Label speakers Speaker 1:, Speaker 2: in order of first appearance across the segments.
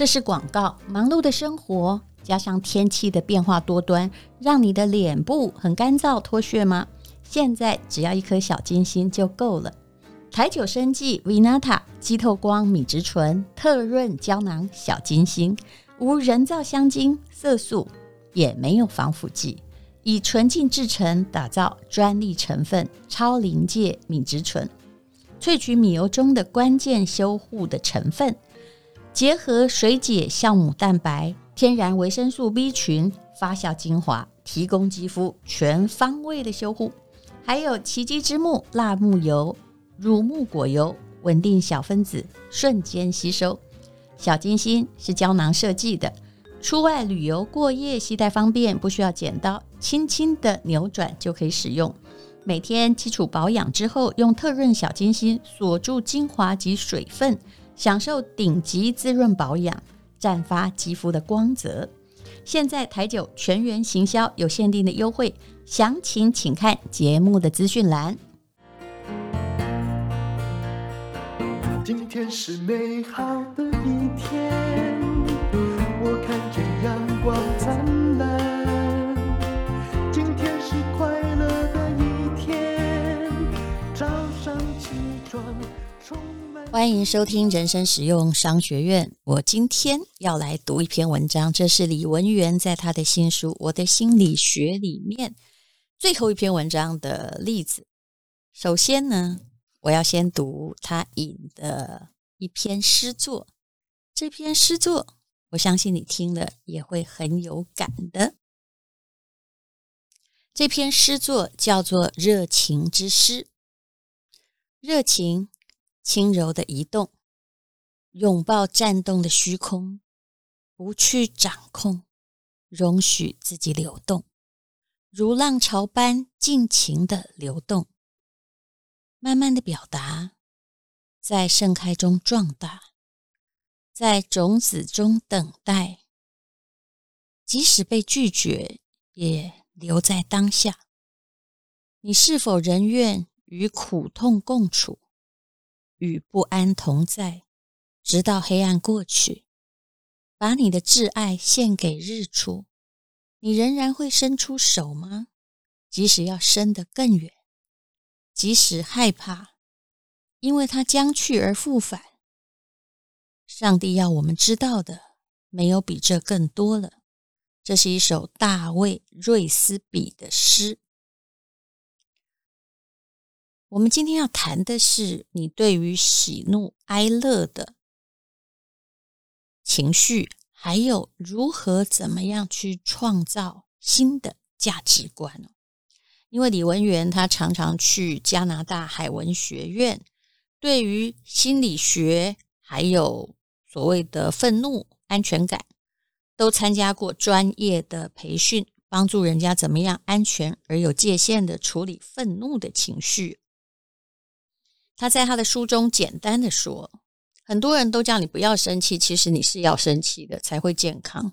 Speaker 1: 这是广告。忙碌的生活加上天气的变化多端，让你的脸部很干燥脱屑吗？现在只要一颗小金星就够了。台九生技 Vinata 肌透光米植醇特润胶囊小金星，无人造香精、色素，也没有防腐剂，以纯净制成打造专利成分超临界米植醇，萃取米油中的关键修护的成分，结合水解酵母蛋白、天然维生素 B 群发酵精华，提供肌肤全方位的修护，还有奇迹之木辣木油。乳木果油稳定小分子，瞬间吸收。小金星是胶囊设计的，出外旅游过夜携带方便，不需要剪刀，轻轻的扭转就可以使用。每天基础保养之后，用特润小金星锁住精华及水分，享受顶级滋润保养，绽发肌肤的光泽。现在台九全员行销有限定的优惠，详情请看节目的资讯栏。
Speaker 2: 今天是美好的一天，我看见阳光灿烂。
Speaker 1: 欢迎收听人生实用商学院。我今天要来读一篇文章，这是李文源在他的新书《我的心理学》里面最后一篇文章的例子。首先呢。我要先读他引的一篇诗作，这篇诗作我相信你听了也会很有感的。这篇诗作叫做《热情之诗》，热情轻柔的移动，拥抱颤动的虚空，不去掌控，容许自己流动，如浪潮般尽情的流动。慢慢的表达，在盛开中壮大，在种子中等待，即使被拒绝，也留在当下。你是否仍愿与苦痛共处，与不安同在，直到黑暗过去？把你的挚爱献给日出，你仍然会伸出手吗？即使要伸得更远。即使害怕，因为它将去而复返。上帝要我们知道的，没有比这更多了。这是一首大卫·瑞斯比的诗。我们今天要谈的是你对于喜怒哀乐的情绪，还有如何怎么样去创造新的价值观。因为李文源他常常去加拿大海文学院，对于心理学还有所谓的愤怒安全感，都参加过专业的培训，帮助人家怎么样安全而有界限的处理愤怒的情绪。他在他的书中简单的说，很多人都叫你不要生气，其实你是要生气的才会健康。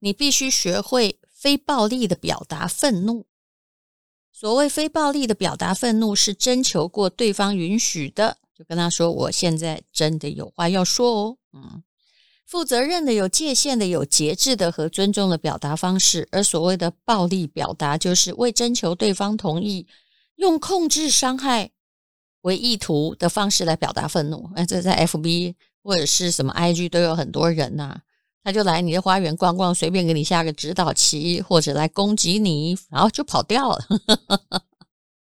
Speaker 1: 你必须学会非暴力的表达愤怒。所谓非暴力的表达愤怒，是征求过对方允许的，就跟他说：“我现在真的有话要说哦。”嗯，负责任的、有界限的、有节制的和尊重的表达方式。而所谓的暴力表达，就是未征求对方同意，用控制、伤害为意图的方式来表达愤怒。那，这在 FB 或者是什么 IG 都有很多人呐、他就来你的花园逛逛，随便给你下个指导棋，或者来攻击你，然后就跑掉了。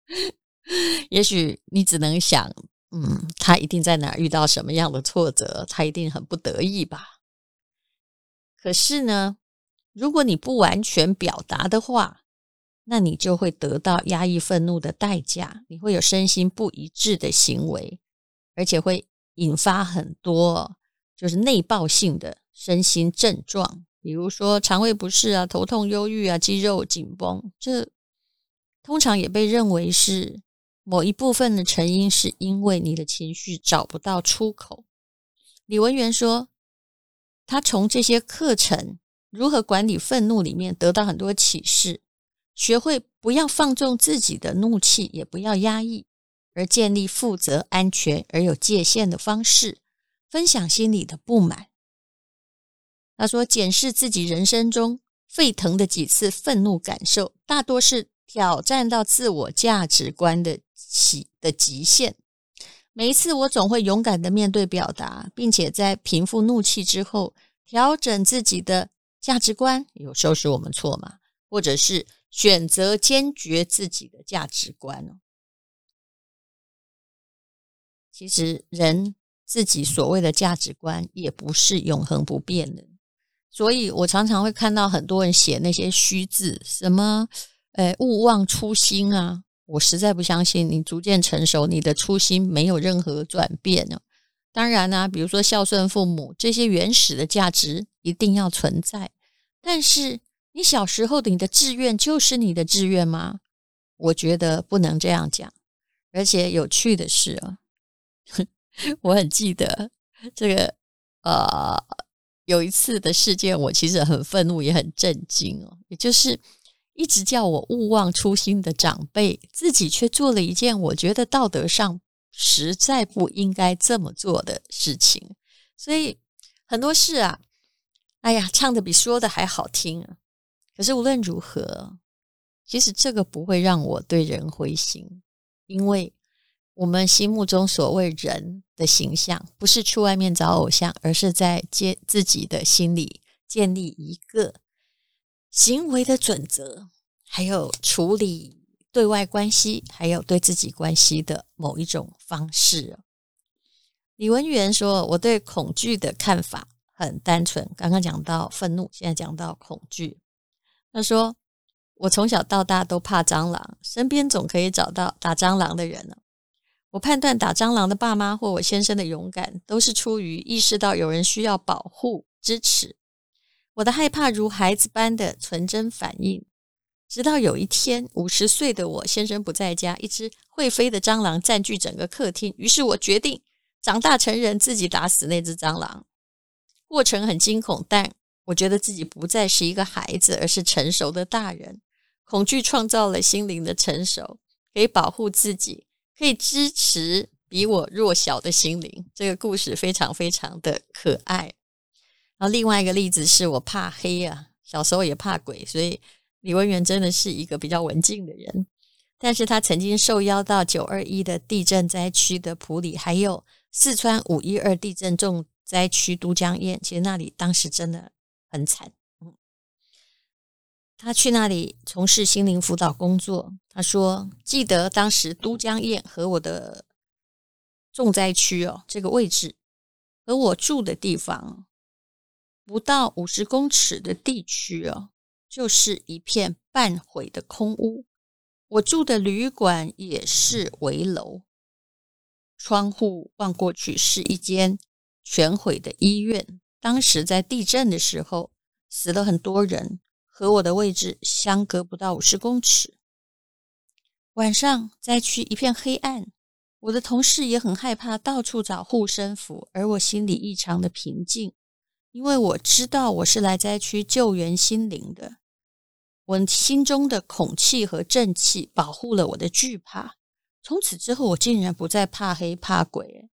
Speaker 1: 也许你只能想，嗯，他一定在哪遇到什么样的挫折，他一定很不得意吧。可是呢，如果你不完全表达的话，那你就会得到压抑愤怒的代价，你会有身心不一致的行为，而且会引发很多就是内爆性的。身心症状，比如说肠胃不适啊、头痛、忧郁啊、肌肉紧绷，这通常也被认为是某一部分的成因，是因为你的情绪找不到出口。李文元说，他从这些课程如何管理愤怒里面得到很多启示，学会不要放纵自己的怒气，也不要压抑，而建立负责、安全而有界限的方式，分享心里的不满。他说，检视自己人生中沸腾的几次愤怒感受，大多是挑战到自我价值观的极的极限。每一次，我总会勇敢的面对表达，并且在平复怒气之后，调整自己的价值观。有时候是我们错嘛，或者是选择坚决自己的价值观哦。其实，人自己所谓的价值观也不是永恒不变的，所以我常常会看到很多人写那些虚字，什么“呃，勿忘初心”啊。我实在不相信你逐渐成熟，你的初心没有任何转变呢。当然呢，比如说孝顺父母这些原始的价值一定要存在。但是你小时候的你的志愿就是你的志愿吗？我觉得不能这样讲。而且有趣的是啊，我很记得这个呃有一次的事件，我其实很愤怒也很震惊哦，也就是。一直叫我勿忘初心的长辈，自己却做了一件我觉得道德上实在不应该这么做的事情。所以很多事啊，哎呀，唱的比说的还好听啊。可是无论如何，其实这个不会让我对人灰心，因为我们心目中所谓人的形象，不是去外面找偶像，而是在建自己的心里建立一个。行为的准则，还有处理对外关系，还有对自己关系的某一种方式。李文源说：“我对恐惧的看法很单纯。刚刚讲到愤怒，现在讲到恐惧。他说，我从小到大都怕蟑螂，身边总可以找到打蟑螂的人呢。我判断打蟑螂的爸妈或我先生的勇敢，都是出于意识到有人需要保护、支持。”我的害怕如孩子般的纯真反应，直到有一天，五十岁的我先生不在家，一只会飞的蟑螂占据整个客厅。于是我决定长大成人，自己打死那只蟑螂。过程很惊恐，但我觉得自己不再是一个孩子，而是成熟的大人。恐惧创造了心灵的成熟，可以保护自己，可以支持比我弱小的心灵。这个故事非常非常的可爱。然后另外一个例子是我怕黑啊，小时候也怕鬼，所以李文源真的是一个比较文静的人。但是他曾经受邀到九二一的地震灾区的埔里，还有四川五一二地震重灾区都江堰，其实那里当时真的很惨。嗯，他去那里从事心灵辅导工作。他说：“记得当时都江堰和我的重灾区哦，这个位置和我住的地方。”不到五十公尺的地区哦，就是一片半毁的空屋。我住的旅馆也是危楼，窗户望过去是一间全毁的医院。当时在地震的时候，死了很多人，和我的位置相隔不到五十公尺。晚上灾区一片黑暗，我的同事也很害怕，到处找护身符，而我心里异常的平静。因为我知道我是来灾区救援心灵的，我心中的恐惧和正气保护了我的惧怕。从此之后，我竟然不再怕黑怕鬼。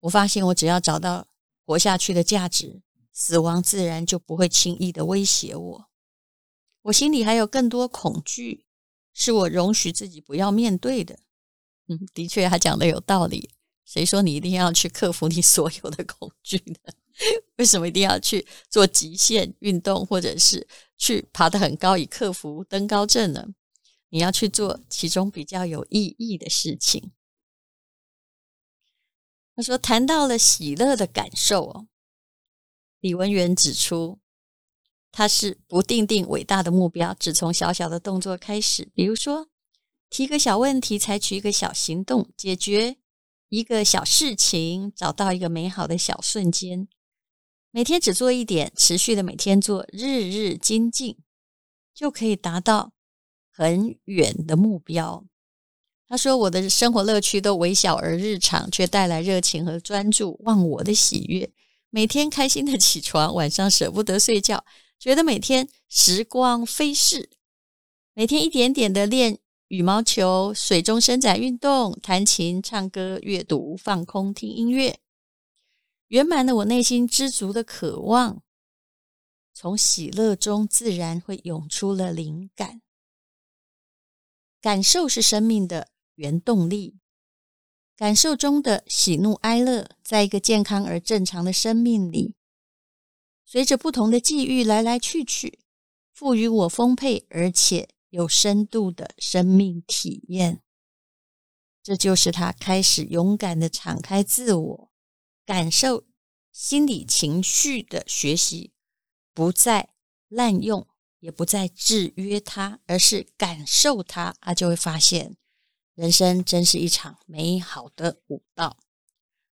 Speaker 1: 我发现，我只要找到活下去的价值，死亡自然就不会轻易的威胁我。我心里还有更多恐惧，是我容许自己不要面对的。嗯，的确，他讲的有道理。谁说你一定要去克服你所有的恐惧呢？为什么一定要去做极限运动，或者是去爬得很高以克服登高症呢？你要去做其中比较有意义的事情。他说，谈到了喜乐的感受哦，李文源指出，他是不定定伟大的目标，只从小小的动作开始，比如说提个小问题，采取一个小行动，解决一个小事情，找到一个美好的小瞬间。每天只做一点，持续的每天做，日日精进，就可以达到很远的目标。他说：“我的生活乐趣都微小而日常，却带来热情和专注，忘我的喜悦。每天开心的起床，晚上舍不得睡觉，觉得每天时光飞逝。每天一点点的练羽毛球、水中伸展运动、弹琴、唱歌、阅读、放空、听音乐。”圆满了我内心知足的渴望，从喜乐中自然会涌出了灵感。感受是生命的原动力，感受中的喜怒哀乐，在一个健康而正常的生命里，随着不同的际遇来来去去，赋予我丰沛而且有深度的生命体验。这就是他开始勇敢的敞开自我，感受心理情绪的学习。不再滥用，也不再制约它，而是感受它，他就会发现人生真是一场美好的舞蹈。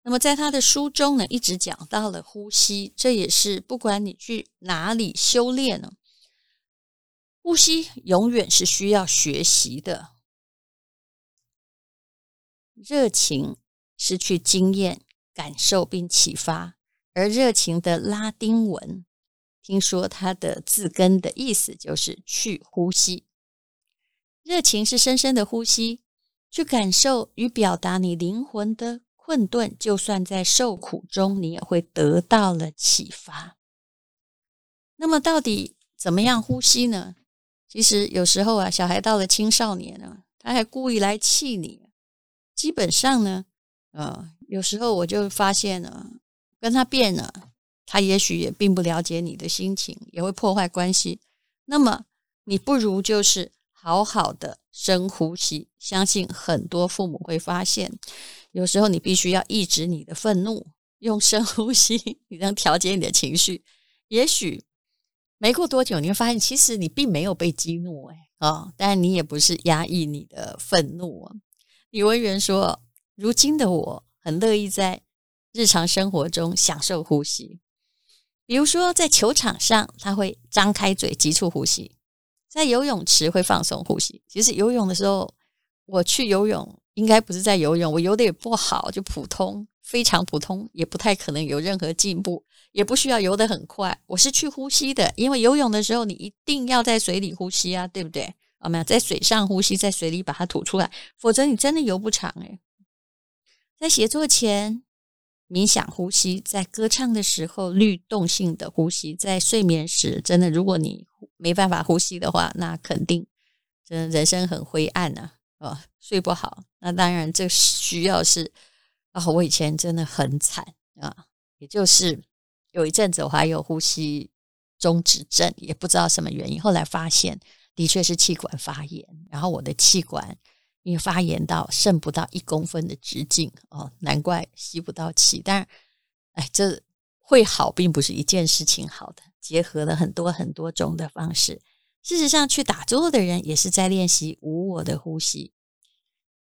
Speaker 1: 那么，在他的书中呢，一直讲到了呼吸，这也是不管你去哪里修炼呢，呼吸永远是需要学习的。热情是去经验、感受并启发，而热情的拉丁文。听说它的字根的意思就是去呼吸，热情是深深的呼吸，去感受与表达你灵魂的困顿，就算在受苦中，你也会得到了启发。那么，到底怎么样呼吸呢？其实有时候啊，小孩到了青少年呢，他还故意来气你。基本上呢，呃，有时候我就发现了，跟他变了。他也许也并不了解你的心情，也会破坏关系。那么，你不如就是好好的深呼吸。相信很多父母会发现，有时候你必须要抑制你的愤怒，用深呼吸，你能调节你的情绪。也许没过多久，你会发现，其实你并没有被激怒，哎，啊，但你也不是压抑你的愤怒啊。李文源说：“如今的我很乐意在日常生活中享受呼吸。”比如说，在球场上，他会张开嘴，急促呼吸；在游泳池会放松呼吸。其实游泳的时候，我去游泳应该不是在游泳，我游的也不好，就普通，非常普通，也不太可能有任何进步，也不需要游得很快。我是去呼吸的，因为游泳的时候你一定要在水里呼吸啊，对不对？我们要在水上呼吸，在水里把它吐出来，否则你真的游不长诶。在写作前。冥想呼吸，在歌唱的时候律动性的呼吸，在睡眠时，真的，如果你没办法呼吸的话，那肯定真人生很灰暗呐，啊，睡不好。那当然，这需要是啊，我以前真的很惨啊，也就是有一阵子我还有呼吸中止症，也不知道什么原因，后来发现的确是气管发炎，然后我的气管。因为发炎到剩不到一公分的直径哦，难怪吸不到气。但是，哎，这会好，并不是一件事情好的。结合了很多很多种的方式，事实上，去打坐的人也是在练习无我的呼吸。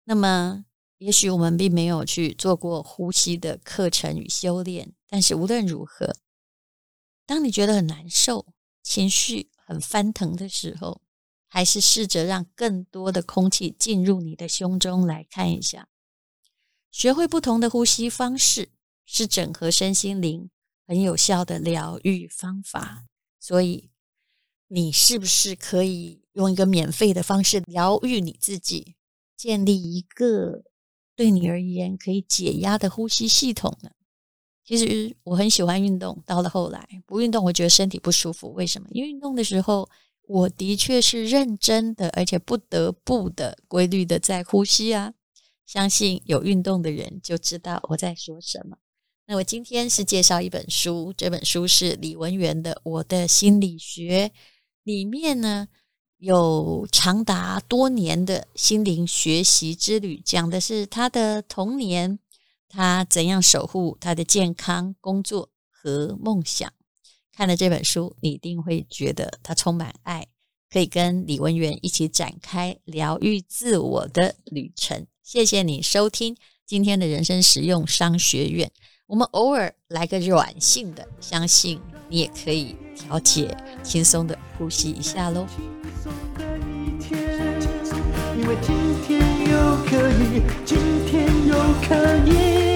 Speaker 1: 那么，也许我们并没有去做过呼吸的课程与修炼，但是无论如何，当你觉得很难受、情绪很翻腾的时候，还是试着让更多的空气进入你的胸中来看一下，学会不同的呼吸方式是整合身心灵很有效的疗愈方法。所以，你是不是可以用一个免费的方式疗愈你自己，建立一个对你而言可以解压的呼吸系统呢？其实我很喜欢运动，到了后来不运动，我觉得身体不舒服。为什么？因为运动的时候。我的确是认真的，而且不得不的规律的在呼吸啊！相信有运动的人就知道我在说什么。那我今天是介绍一本书，这本书是李文源的《我的心理学》，里面呢有长达多年的心灵学习之旅，讲的是他的童年，他怎样守护他的健康、工作和梦想。看了这本书，你一定会觉得他充满爱，可以跟李文源一起展开疗愈自我的旅程。谢谢你收听今天的人生实用商学院。我们偶尔来个软性的，相信你也可以调节轻松的呼吸一下喽。因为今天又可以，今天又可以。